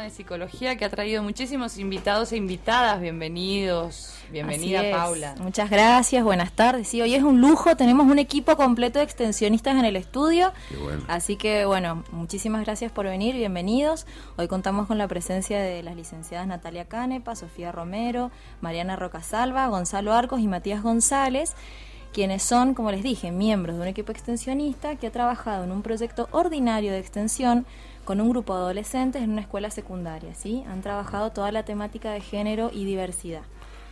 de psicología que ha traído muchísimos invitados e invitadas. Bienvenidos, bienvenida Paula. Muchas gracias, buenas tardes. Sí, hoy es un lujo, tenemos un equipo completo de extensionistas en el estudio. Así que bueno, muchísimas gracias por venir, bienvenidos. Hoy contamos con la presencia de las licenciadas Natalia Canepa, Sofía Romero, Mariana Rocasalva, Gonzalo Arcos y Matías González quienes son, como les dije, miembros de un equipo extensionista que ha trabajado en un proyecto ordinario de extensión con un grupo de adolescentes en una escuela secundaria, ¿sí? Han trabajado toda la temática de género y diversidad.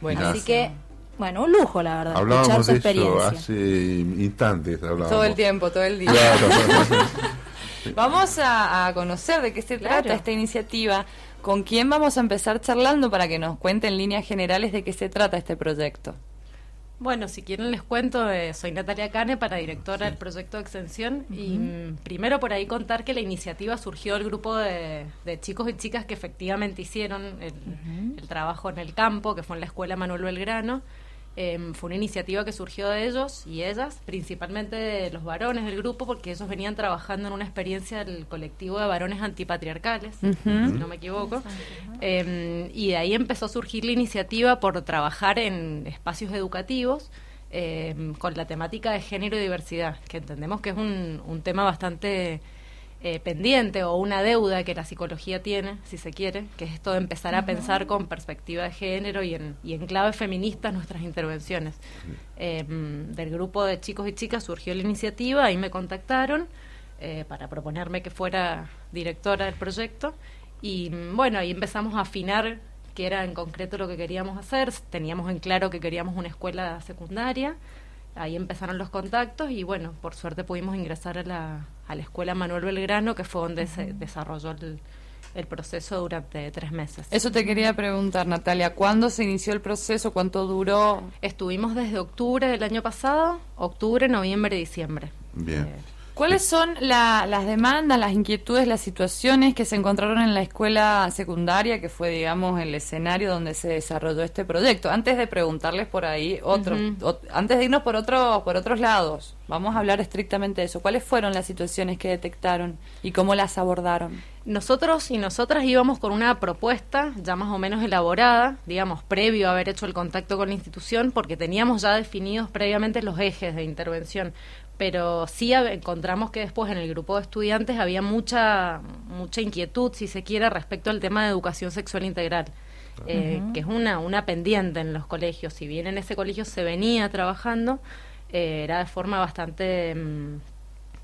Bueno, Así que, bueno, un lujo, la verdad. Hablábamos de eso hace instantes. Todo el tiempo, todo el día. vamos a, conocer de qué se trata esta iniciativa. ¿Con quién vamos a empezar charlando para que nos cuente en líneas generales de qué se trata este proyecto? Bueno, si quieren les cuento, eh, soy Natalia Cane, para directora del proyecto de extensión. Y mm, primero por ahí contar que la iniciativa surgió del grupo de, chicos y chicas que efectivamente hicieron el, trabajo en el campo, que fue en la escuela Manuel Belgrano, Em, fue una iniciativa que surgió de ellos y ellas, principalmente de los varones del grupo, porque ellos venían trabajando en una experiencia del colectivo de varones antipatriarcales, si no me equivoco. Em, y de ahí empezó a surgir la iniciativa por trabajar en espacios educativos. Em, con la temática de género y diversidad, que entendemos que es un, un tema bastante eh, pendiente o una deuda que la psicología tiene, si se quiere, que es esto de empezar a pensar con perspectiva de género y en, y en clave feminista nuestras intervenciones. Em, del grupo de chicos y chicas surgió la iniciativa, y me contactaron eh, para proponerme que fuera directora del proyecto. Y mm, bueno, ahí empezamos a afinar qué era en concreto lo que queríamos hacer, teníamos en claro que queríamos una escuela secundaria, ahí empezaron los contactos y bueno, por suerte pudimos ingresar a la, a la escuela Manuel Belgrano, que fue donde se desarrolló el, proceso durante tres meses. Eso te quería preguntar, Natalia, ¿cuándo se inició el proceso? ¿Cuánto duró? Estuvimos desde octubre del año pasado, octubre, noviembre, diciembre. Bien. Eh, ¿Cuáles son las demandas, las inquietudes, las situaciones que se encontraron en la escuela secundaria, que fue, digamos, el escenario donde se desarrolló este proyecto? Antes de preguntarles por ahí, otro, antes de irnos por, otro, por otros lados, vamos a hablar estrictamente de eso. ¿Cuáles fueron las situaciones que detectaron y cómo las abordaron? Nosotros y nosotras íbamos con una propuesta ya más o menos elaborada, digamos, previo a haber hecho el contacto con la institución, porque teníamos ya definidos previamente los ejes de intervención pero sí encontramos que después en el grupo de estudiantes había mucha mucha inquietud, si se quiere, respecto al tema de educación sexual integral, eh, que es una, una pendiente en los colegios. Si bien en ese colegio se venía trabajando, eh, era de forma bastante mm,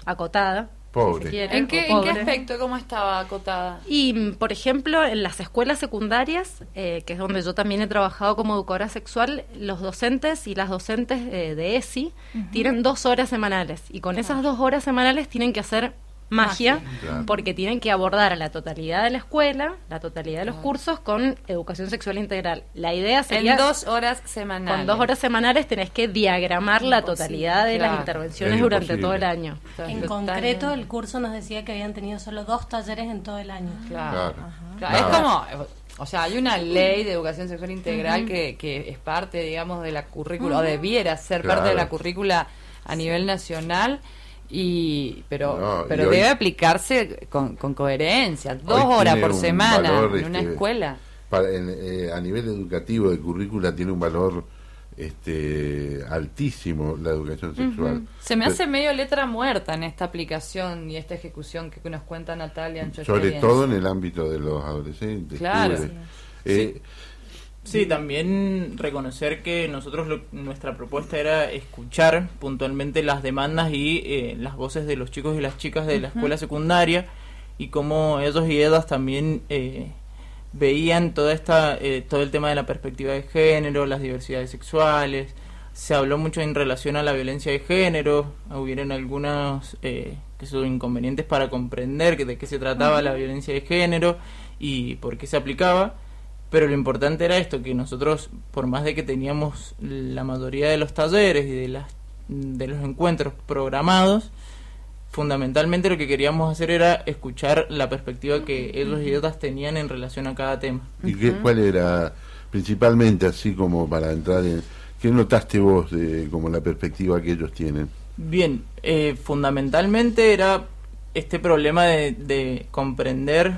acotada, ¿En, qué, aspecto? ¿Cómo estaba acotada? Y, mm, por ejemplo, en las escuelas secundarias, eh, que es donde yo también he trabajado como educadora sexual, los docentes y las docentes eh, de ESI tienen dos horas semanales. Y con esas dos horas semanales tienen que hacer magia, porque tienen que abordar a la totalidad de la escuela, la totalidad de los cursos con educación sexual integral. La idea sería... En dos horas semanales. Con dos horas semanales tenés que diagramar la totalidad de las intervenciones durante todo el año. En concreto, el curso nos decía que habían tenido solo dos talleres en todo el año. Claro. Es como... O sea, hay una ley de educación sexual integral que, que es parte, digamos, de la currícula, o debiera ser parte de la currícula a nivel nacional y pero pero debe aplicarse con, coherencia. dos horas por semana en una este, escuela. eh, a nivel educativo de currícula tiene un valor este altísimo la educación sexual. Se me hace medio letra muerta en esta aplicación y esta ejecución que nos cuenta Natalia en sobre todo en el ámbito de los adolescentes claro. eh, Sí, también reconocer que nosotros nuestra propuesta era escuchar puntualmente las demandas y eh, las voces de los chicos y las chicas de la escuela secundaria y cómo ellos y ellas también eh, veían toda esta eh, todo el tema de la perspectiva de género, las diversidades sexuales. Se habló mucho en relación a la violencia de género, hubieron algunos que son inconvenientes para comprender de qué se trataba la violencia de género y por qué se aplicaba pero lo importante era esto, que nosotros, por más de que teníamos la mayoría de los talleres y de, las, de los encuentros programados, fundamentalmente lo que queríamos hacer era escuchar la perspectiva que ellos y ellas tenían en relación a cada tema. ¿Y qué, cuál era, principalmente, así como para entrar en... ¿Qué notaste vos de como la perspectiva que ellos tienen? Bien, eh, fundamentalmente era este problema de, de comprender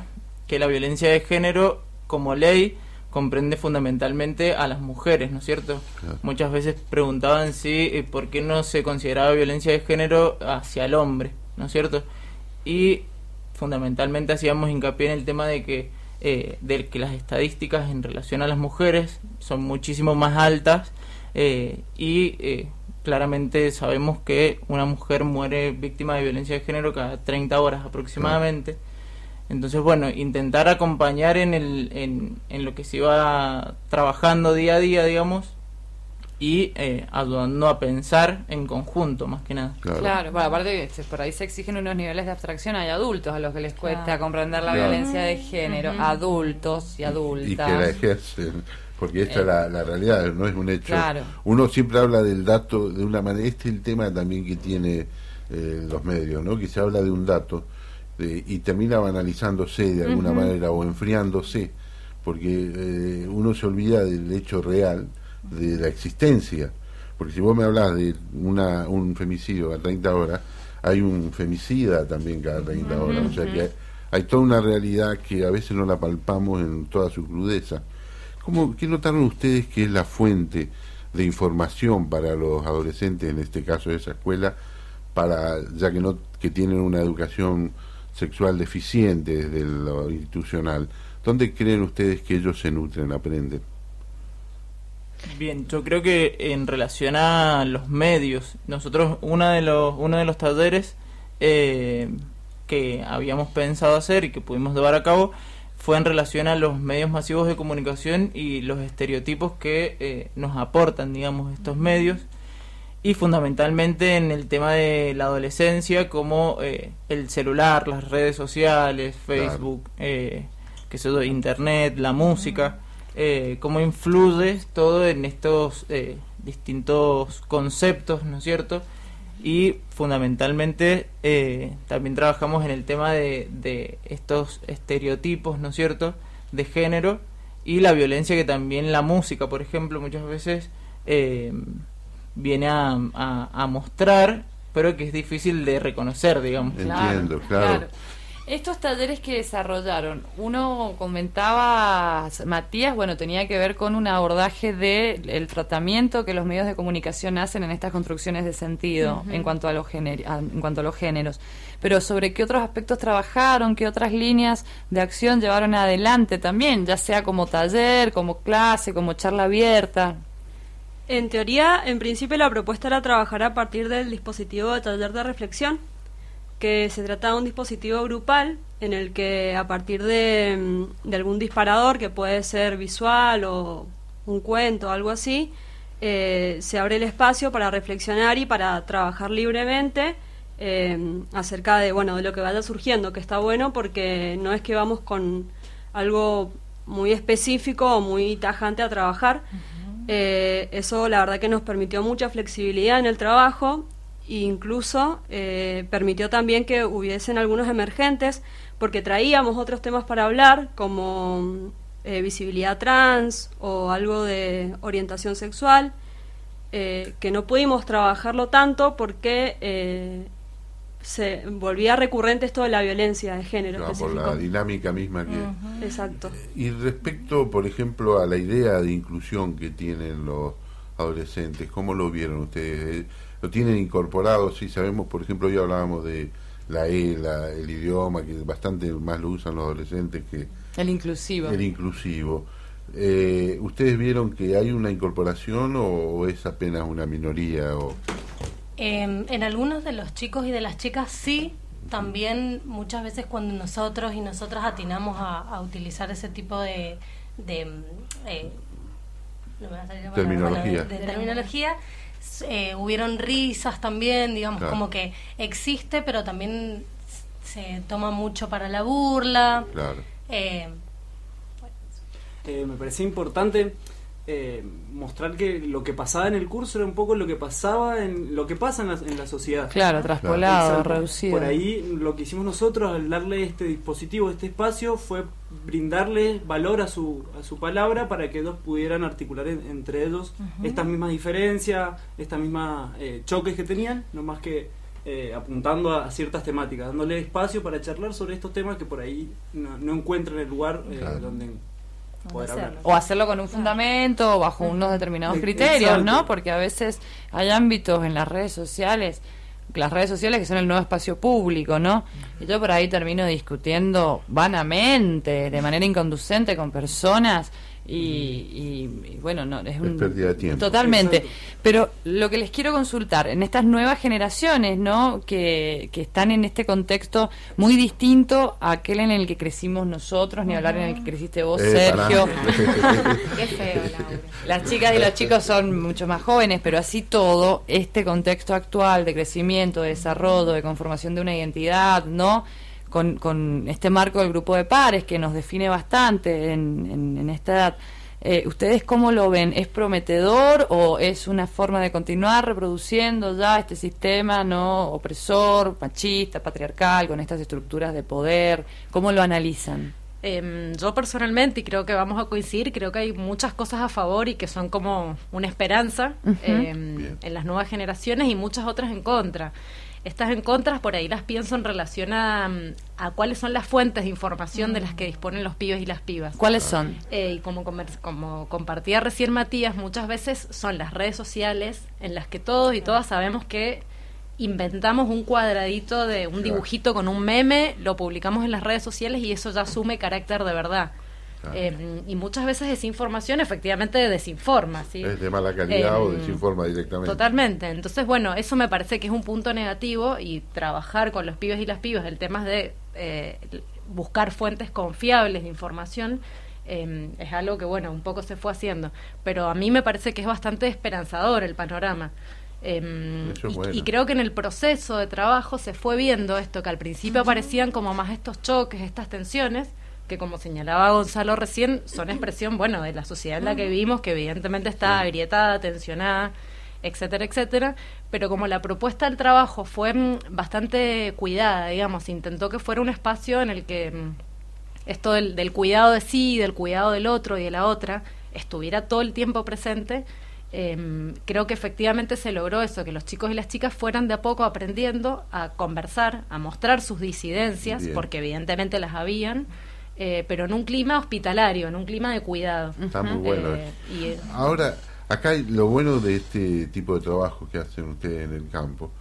que la violencia de género como ley comprende fundamentalmente a las mujeres, ¿no es cierto? Muchas veces preguntaban si eh, por qué no se consideraba violencia de género hacia el hombre, ¿no es cierto? Y fundamentalmente hacíamos hincapié en el tema de que eh, de que las estadísticas en relación a las mujeres son muchísimo más altas eh, y eh, claramente sabemos que una mujer muere víctima de violencia de género cada 30 horas aproximadamente. Entonces, bueno, intentar acompañar en, el, en, en lo que se iba trabajando día a día, digamos, y eh, ayudando a pensar en conjunto, más que nada. Claro, bueno, aparte por ahí se exigen unos niveles de abstracción, hay adultos a los que les cuesta comprender la violencia de género, adultos y adultas. Y, que la ejercen, porque esta es la, la, realidad, no es un hecho. Uno siempre habla del dato de una manera, este es el tema también que tiene eh, los medios, ¿no? que se habla de un dato y termina banalizándose de alguna manera o enfriándose, porque eh, uno se olvida del hecho real de la existencia. Porque si vos me hablas de una, un femicidio a 30 horas, hay un femicida también cada 30 horas. O sea que hay, toda una realidad que a veces no la palpamos en toda su crudeza. ¿Cómo, ¿Qué notaron ustedes que es la fuente de información para los adolescentes, en este caso de esa escuela, para ya que no que tienen una educación sexual deficiente desde lo institucional? ¿Dónde creen ustedes que ellos se nutren, aprenden? Bien, yo creo que en relación a los medios, nosotros una de los, uno de los talleres eh, que habíamos pensado hacer y que pudimos llevar a cabo fue en relación a los medios masivos de comunicación y los estereotipos que eh, nos aportan, digamos, estos medios y fundamentalmente en el tema de la adolescencia como eh, el celular, las redes sociales, Facebook, que se Internet, la música eh, cómo influye todo en estos eh, distintos conceptos, ¿no es cierto? Y fundamentalmente eh, también trabajamos en el tema de, de, estos estereotipos, ¿no es cierto?, de género y la violencia que también la música, por ejemplo, muchas veces eh, viene a, a, mostrar, pero que es difícil de reconocer, digamos. Entiendo, claro. Estos talleres que desarrollaron, uno comentaba, Matías, bueno, tenía que ver con un abordaje del el tratamiento que los medios de comunicación hacen en estas construcciones de sentido en, cuanto a los en cuanto a los géneros. Pero sobre qué otros aspectos trabajaron, qué otras líneas de acción llevaron adelante también, ya sea como taller, como clase, como charla abierta. En teoría, en principio la propuesta era trabajar a partir del dispositivo de taller de reflexión, que se trata de un dispositivo grupal en el que a partir de, mm, algún disparador, que puede ser visual o un cuento algo así, eh, se abre el espacio para reflexionar y para trabajar libremente eh, acerca de, bueno, de lo que vaya surgiendo, que está bueno porque no es que vamos con algo muy específico o muy tajante a trabajar. Eh, eso la verdad que nos permitió mucha flexibilidad en el trabajo incluso eh, permitió también que hubiesen algunos emergentes, porque traíamos otros temas para hablar, como eh, visibilidad trans o algo de orientación sexual, que no pudimos trabajarlo tanto porque se volvía recurrente esto de la violencia de género. por la dinámica misma que... Exacto. Y respecto, por ejemplo, a la idea de inclusión que tienen los adolescentes, ¿cómo lo vieron ustedes? lo tienen incorporado, sí sabemos, por ejemplo, hoy hablábamos de la E, el idioma, que bastante más lo usan los adolescentes que... El inclusivo. El inclusivo. Eh, ¿Ustedes vieron que hay una incorporación o, es apenas una minoría? O... Em, en algunos de los chicos y de las chicas sí, también muchas veces cuando nosotros y nosotras atinamos a, utilizar ese tipo de... de eh, terminología. de terminología eh, hubieron risas también, digamos, como que existe, pero también se toma mucho para la burla. Claro. Eh, eh, me parecía importante eh, mostrar que lo que pasaba en el curso era un poco lo que pasaba en lo que pasa en la, en la sociedad. Claro, traspolado, reducido. Por ahí lo que hicimos nosotros al darle este dispositivo, este espacio, fue brindarle valor a su, a su palabra para que ellos pudieran articular entre ellos estas mismas diferencias, estas mismas eh, choques que tenían, no más que eh, apuntando a, ciertas temáticas, dándole espacio para charlar sobre estos temas que por ahí no, encuentran el lugar eh, donde poder hablar. O hacerlo con un fundamento o bajo unos determinados criterios, ¿no? Porque a veces hay ámbitos en las redes sociales las redes sociales que son el nuevo espacio público, ¿no? Y yo por ahí termino discutiendo vanamente, de manera inconducente con personas y, bueno, no, es, un, pérdida de tiempo. Totalmente. Pero lo que les quiero consultar, en estas nuevas generaciones, ¿no? Que, que están en este contexto muy distinto a aquel en el que crecimos nosotros, ni hablar en el que creciste vos, eh, Sergio. Qué feo, Las chicas y los chicos son mucho más jóvenes, pero así todo, este contexto actual de crecimiento, de desarrollo, de conformación de una identidad, ¿no? Con, con este marco del grupo de pares que nos define bastante en, en, esta edad. Eh, ¿Ustedes cómo lo ven? ¿Es prometedor o es una forma de continuar reproduciendo ya este sistema no opresor, machista, patriarcal, con estas estructuras de poder? ¿Cómo lo analizan? Em, yo personalmente, y creo que vamos a coincidir, creo que hay muchas cosas a favor y que son como una esperanza em, en las nuevas generaciones y muchas otras en contra. Estas en contras por ahí las pienso en relación a, a cuáles son las fuentes de información de las que disponen los pibes y las pibas. ¿Cuáles son? Eh, y como, como compartía recién Matías, muchas veces son las redes sociales en las que todos y todas sabemos que inventamos un cuadradito de un dibujito con un meme, lo publicamos en las redes sociales y eso ya asume carácter de verdad. Em, y muchas veces esa información efectivamente desinforma. ¿sí? Es de mala calidad o em, desinforma directamente. Totalmente. Entonces, bueno, eso me parece que es un punto negativo y trabajar con los pibes y las pibas el tema de eh, buscar fuentes confiables de información. Em, es algo que, bueno, un poco se fue haciendo. Pero a mí me parece que es bastante esperanzador el panorama. y, creo que en el proceso de trabajo se fue viendo esto, que al principio aparecían como más estos choques, estas tensiones, que como señalaba Gonzalo recién, son expresión, bueno, de la sociedad en la que vivimos, que evidentemente está agrietada, tensionada, etcétera, etcétera, pero como la propuesta del trabajo fue mm, bastante cuidada, digamos, intentó que fuera un espacio en el que mm, esto del, cuidado de sí, del cuidado del otro y de la otra, estuviera todo el tiempo presente, em, creo que efectivamente se logró eso, que los chicos y las chicas fueran de a poco aprendiendo a conversar, a mostrar sus disidencias, porque evidentemente las habían, eh, pero en un clima hospitalario, en un clima de cuidado. Está muy bueno. Eh, eh, Ahora, acá lo bueno de este tipo de trabajo que hacen ustedes en el campo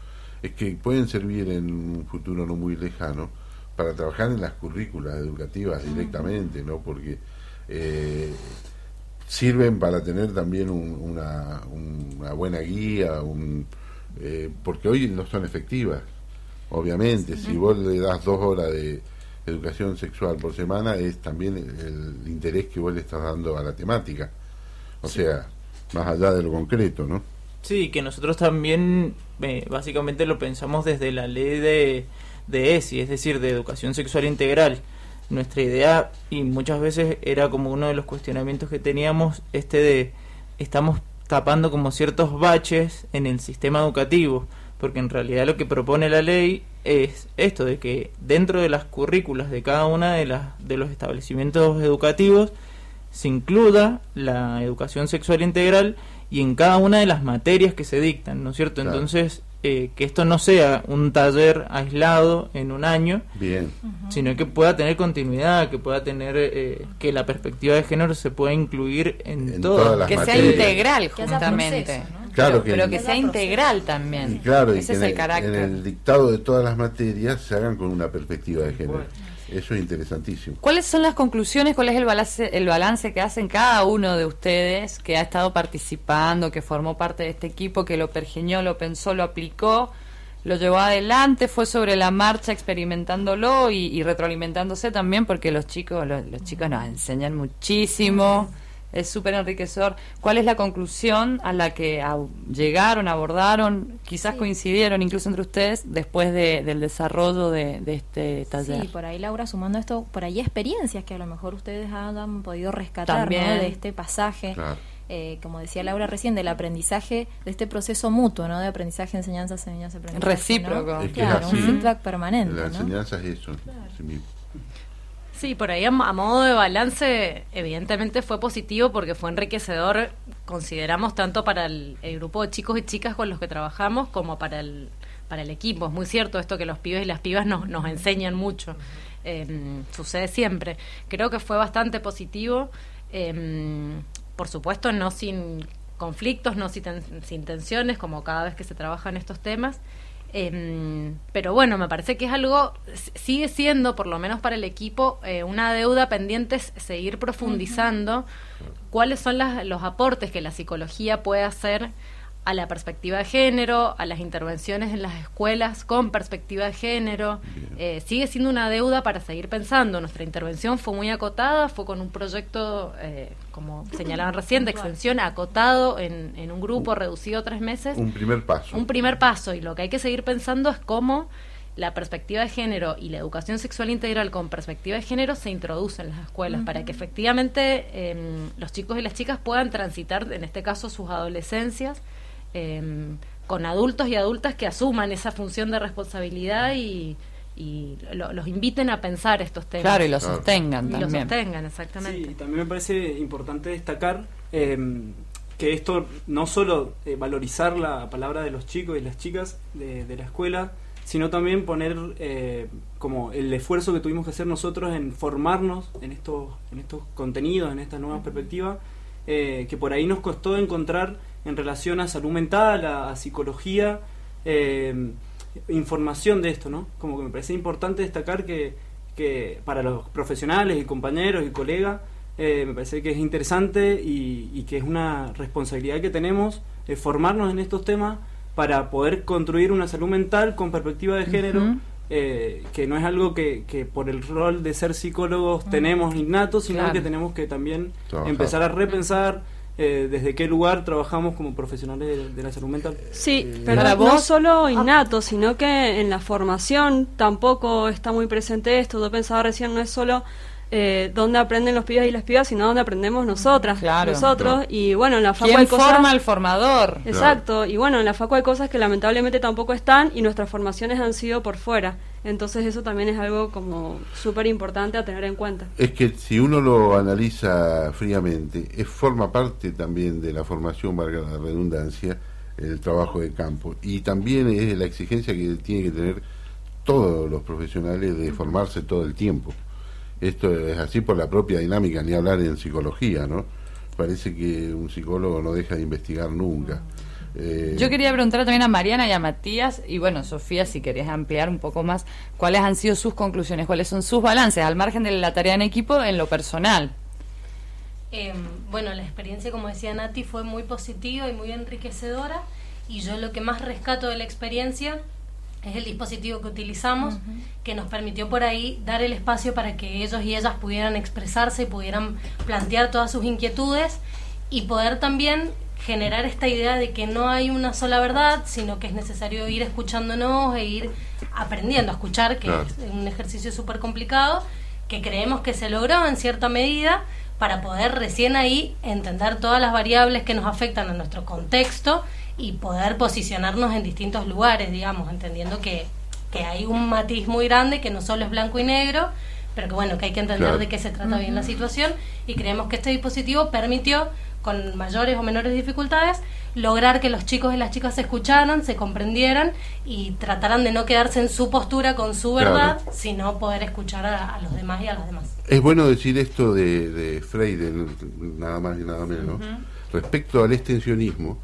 es que pueden servir en un futuro no muy lejano para trabajar en las currículas educativas directamente, ¿no? Porque sirven para tener también una, una, buena guía, un, porque hoy no son efectivas, obviamente. Si vos le das dos horas de educación sexual por semana es también el, interés que vos le estás dando a la temática. O sea, más allá de lo concreto, ¿no? Sí, que nosotros también eh, básicamente lo pensamos desde la ley de, de ESI, es decir, de educación sexual integral. Nuestra idea, y muchas veces era como uno de los cuestionamientos que teníamos, este de estamos tapando como ciertos baches en el sistema educativo porque en realidad lo que propone la ley es esto de que dentro de las currículas de cada una de las de los establecimientos educativos se incluya la educación sexual integral y en cada una de las materias que se dictan, ¿no es cierto? Entonces, eh, que esto no sea un taller aislado en un año, Bien. sino que pueda tener continuidad, que pueda tener, eh, que la perspectiva de género se pueda incluir en, todo. que sea integral, justamente. Claro que pero que sea integral también. claro, Ese es el, carácter. En el dictado de todas las materias se hagan con una perspectiva de género. Eso es interesantísimo. ¿Cuáles son las conclusiones? ¿Cuál es el balance, el balance que hacen cada uno de ustedes que ha estado participando, que formó parte de este equipo, que lo pergeñó, lo pensó, lo aplicó, lo llevó adelante, fue sobre la marcha experimentándolo y, retroalimentándose también, porque los chicos, los, los chicos nos enseñan muchísimo es súper enriquecedor. ¿Cuál es la conclusión a la que llegaron, abordaron, quizás coincidieron incluso entre ustedes después del desarrollo de, este taller? Sí, por ahí Laura, sumando esto, por ahí experiencias que a lo mejor ustedes han podido rescatar de este pasaje. Eh, como decía Laura recién, del aprendizaje, de este proceso mutuo, ¿no? De aprendizaje, enseñanza, enseñanza, aprendizaje. Recíproco. claro, un feedback permanente. La enseñanza es eso. Sí, por ahí a, modo de balance, evidentemente fue positivo porque fue enriquecedor, consideramos tanto para el, grupo de chicos y chicas con los que trabajamos como para el para el equipo. Es muy cierto esto que los pibes y las pibas nos, nos enseñan mucho. Em, sucede siempre. Creo que fue bastante positivo. Em, por supuesto, no sin conflictos, no sin, tensiones, como cada vez que se trabaja en estos temas. Em, pero bueno, me parece que es algo, sigue siendo, por lo menos para el equipo, eh, una deuda pendiente seguir profundizando. Cuáles son los aportes que la psicología puede hacer a la perspectiva de género, a las intervenciones en las escuelas con perspectiva de género. Eh, sigue siendo una deuda para seguir pensando. Nuestra intervención fue muy acotada, fue con un proyecto, eh, como señalaban recién, de extensión acotado en, en un grupo reducido a tres meses. Un primer paso. Un primer paso. Y lo que hay que seguir pensando es cómo la perspectiva de género y la educación sexual integral con perspectiva de género se introducen en las escuelas para que efectivamente em, los chicos y las chicas puedan transitar, en este caso, sus adolescencias Em, con adultos y adultas que asuman esa función de responsabilidad y, los inviten a pensar estos temas. Claro, y los sostengan también. Los sostengan, exactamente. Sí, también me parece importante destacar em, que esto no solo eh, valorizar la palabra de los chicos y las chicas de, la escuela, sino también poner eh, como el esfuerzo que tuvimos que hacer nosotros en formarnos en estos, en estos contenidos, en esta nueva perspectiva, eh, que por ahí nos costó encontrar en relación a salud mental, a, psicología, eh, información de esto, ¿no? Como que me parece importante destacar que, que para los profesionales y compañeros y colegas, eh, me parece que es interesante y, que es una responsabilidad que tenemos de formarnos en estos temas para poder construir una salud mental con perspectiva de género, eh, que no es algo que, que, por el rol de ser psicólogos tenemos innato, sino que tenemos que también empezar a repensar eh, desde qué lugar trabajamos como profesionales de, la salud mental. Sí, eh, pero no solo ah. innato, sino que en la formación tampoco está muy presente esto. Yo pensaba recién, no es solo eh, dónde aprenden los pibes y las pibas, sino dónde aprendemos nosotras, nosotros. Y bueno, en la facu hay cosas. forma al formador? Exacto. Y bueno, en la facu hay cosas que lamentablemente tampoco están y nuestras formaciones han sido por fuera. Entonces eso también es algo como súper importante a tener en cuenta. Es que si uno lo analiza fríamente, es forma parte también de la formación, valga la redundancia, el trabajo de campo. Y también es la exigencia que tiene que tener todos los profesionales de formarse todo el tiempo. Esto es así por la propia dinámica, ni hablar en psicología, ¿no? Parece que un psicólogo no deja de investigar nunca. Eh, Yo quería preguntar también a Mariana y a Matías, y bueno, Sofía, si querés ampliar un poco más, cuáles han sido sus conclusiones, cuáles son sus balances, al margen de la tarea en equipo, en lo personal. Eh, bueno, la experiencia, como decía Nati, fue muy positiva y muy enriquecedora, y yo lo que más rescato de la experiencia es el dispositivo que utilizamos, que nos permitió por ahí dar el espacio para que ellos y ellas pudieran expresarse y pudieran plantear todas sus inquietudes y poder también generar esta idea de que no hay una sola verdad, sino que es necesario ir escuchándonos e ir aprendiendo a escuchar, que es un ejercicio súper complicado, que creemos que se logró en cierta medida para poder recién ahí entender todas las variables que nos afectan a nuestro contexto y poder posicionarnos en distintos lugares, digamos, entendiendo que, que hay un matiz muy grande que no solo es blanco y negro, pero que bueno, que hay que entender de qué se trata bien la situación y creemos que este dispositivo permitió con mayores o menores dificultades lograr que los chicos y las chicas se escucharan, se comprendieran y trataran de no quedarse en su postura con su verdad, sino poder escuchar a, los demás y a las demás. Es bueno decir esto de, de Freire, nada más y nada menos, respecto al extensionismo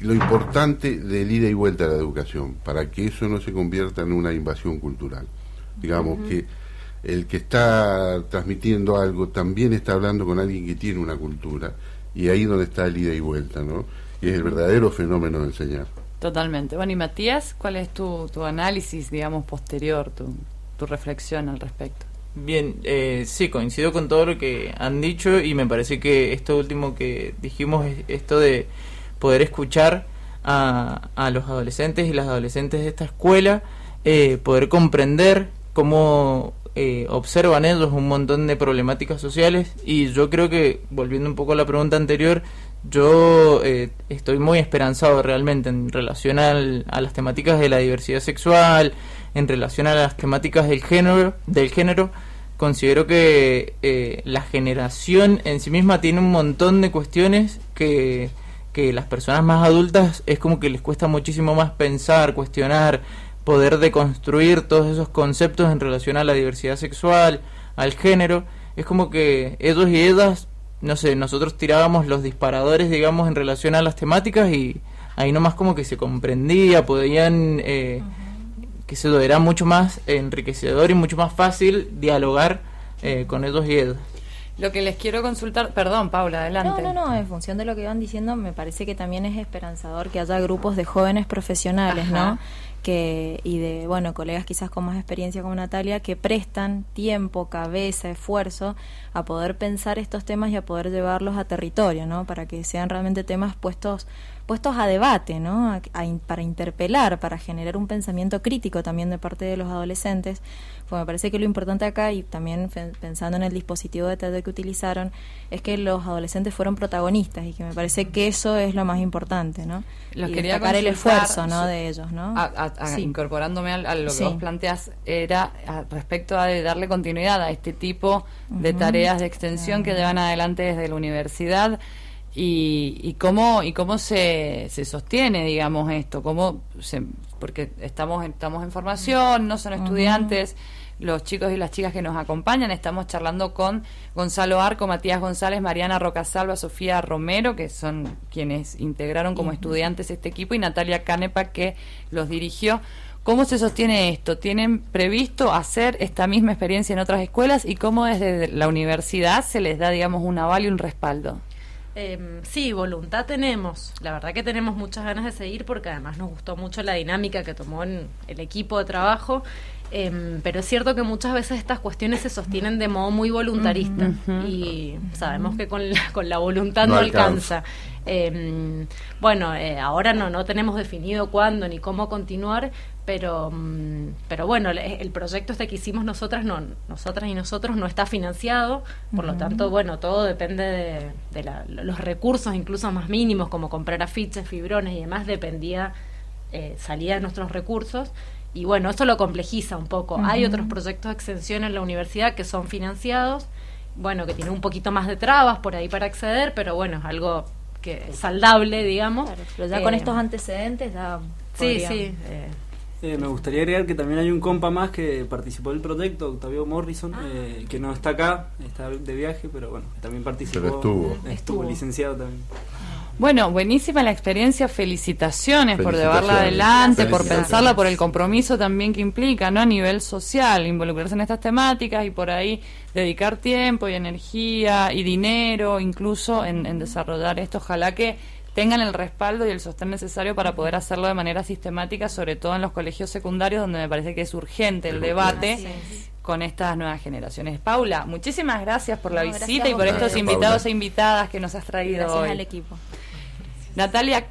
lo importante del ida y vuelta a la educación, para que eso no se convierta en una invasión cultural. Digamos que el que está transmitiendo algo también está hablando con alguien que tiene una cultura, y ahí donde está el ida y vuelta, ¿no? Y es el verdadero fenómeno de enseñar. Totalmente. Bueno, y Matías, ¿cuál es tu, tu análisis, digamos, posterior, tu, tu reflexión al respecto? Bien, eh, sí, coincido con todo lo que han dicho y me parece que esto último que dijimos, esto de poder escuchar a, a los adolescentes y las adolescentes de esta escuela, eh, poder comprender cómo eh, observan ellos un montón de problemáticas sociales. Y yo creo que, volviendo un poco a la pregunta anterior, yo eh, estoy muy esperanzado realmente en relación al, a las temáticas de la diversidad sexual, en relación a las temáticas del género, del género. Considero que la generación en sí misma tiene un montón de cuestiones que que las personas más adultas es como que les cuesta muchísimo más pensar, cuestionar, poder deconstruir todos esos conceptos en relación a la diversidad sexual, al género. Es como que ellos y ellas, no sé, nosotros tirábamos los disparadores, digamos, en relación a las temáticas y ahí nomás como que se comprendía, podían, eh, que se era mucho más enriquecedor y mucho más fácil dialogar eh, con ellos y ellas. Lo que les quiero consultar, perdón, Paula, adelante. No, no, no, en función de lo que van diciendo, me parece que también es esperanzador que haya grupos de jóvenes profesionales, ¿no? Que, y de, bueno, colegas quizás con más experiencia como Natalia, que prestan tiempo, cabeza, esfuerzo a poder pensar estos temas y a poder llevarlos a territorio, ¿no? Para que sean realmente temas puestos puestos a debate, ¿no? para interpelar, para generar un pensamiento crítico también de parte de los adolescentes. Pues me parece que lo importante acá, y también pensando en el dispositivo de TED que utilizaron, es que los adolescentes fueron protagonistas y que me parece que eso es lo más importante, ¿no? Los quería destacar el esfuerzo, ¿no? De ellos, ¿no? Incorporándome a, lo que vos planteas, era respecto a darle continuidad a este tipo de tareas de extensión que llevan adelante desde la universidad y, y cómo y cómo se, se sostiene digamos esto cómo se, porque estamos estamos en formación no son estudiantes los chicos y las chicas que nos acompañan estamos charlando con Gonzalo Arco Matías González Mariana Rocasalva Sofía Romero que son quienes integraron como estudiantes este equipo y Natalia Canepa que los dirigió ¿Cómo se sostiene esto? ¿Tienen previsto hacer esta misma experiencia en otras escuelas y cómo desde la universidad se les da, digamos, un aval y un respaldo? Eh, sí, voluntad tenemos. La verdad que tenemos muchas ganas de seguir porque además nos gustó mucho la dinámica que tomó en el equipo de trabajo. Em, pero es cierto que muchas veces estas cuestiones se sostienen de modo muy voluntarista y sabemos que con la, con la voluntad no, alcanza. Em, bueno, eh, ahora no, no tenemos definido cuándo ni cómo continuar, pero, mm, pero bueno, el proyecto este que hicimos nosotras, no, nosotras y nosotros no está financiado, por lo tanto, bueno, todo depende de, los recursos, incluso más mínimos, como comprar afiches, fibrones y demás, dependía, eh, salía de nuestros recursos. Y bueno, eso lo complejiza un poco. Hay otros proyectos de extensión en la universidad que son financiados, bueno, que tienen un poquito más de trabas por ahí para acceder, pero bueno, es algo que saldable, digamos. pero ya con eh, estos antecedentes ya... Sí, sí. Eh, eh, me gustaría agregar que también hay un compa más que participó del proyecto, Octavio Morrison, ah. eh, que no está acá, está de viaje, pero bueno, también participó. estuvo. Estuvo licenciado también. Bueno, buenísima la experiencia, felicitaciones, por llevarla adelante, por pensarla, por el compromiso también que implica, ¿no? A nivel social, involucrarse en estas temáticas y por ahí dedicar tiempo y energía y dinero incluso en, en desarrollar esto. Ojalá que tengan el respaldo y el sostén necesario para poder hacerlo de manera sistemática, sobre todo en los colegios secundarios, donde me parece que es urgente el debate con estas nuevas generaciones. Paula, muchísimas gracias por la visita y por estos invitados e invitadas que nos has traído gracias hoy. al equipo. Natalia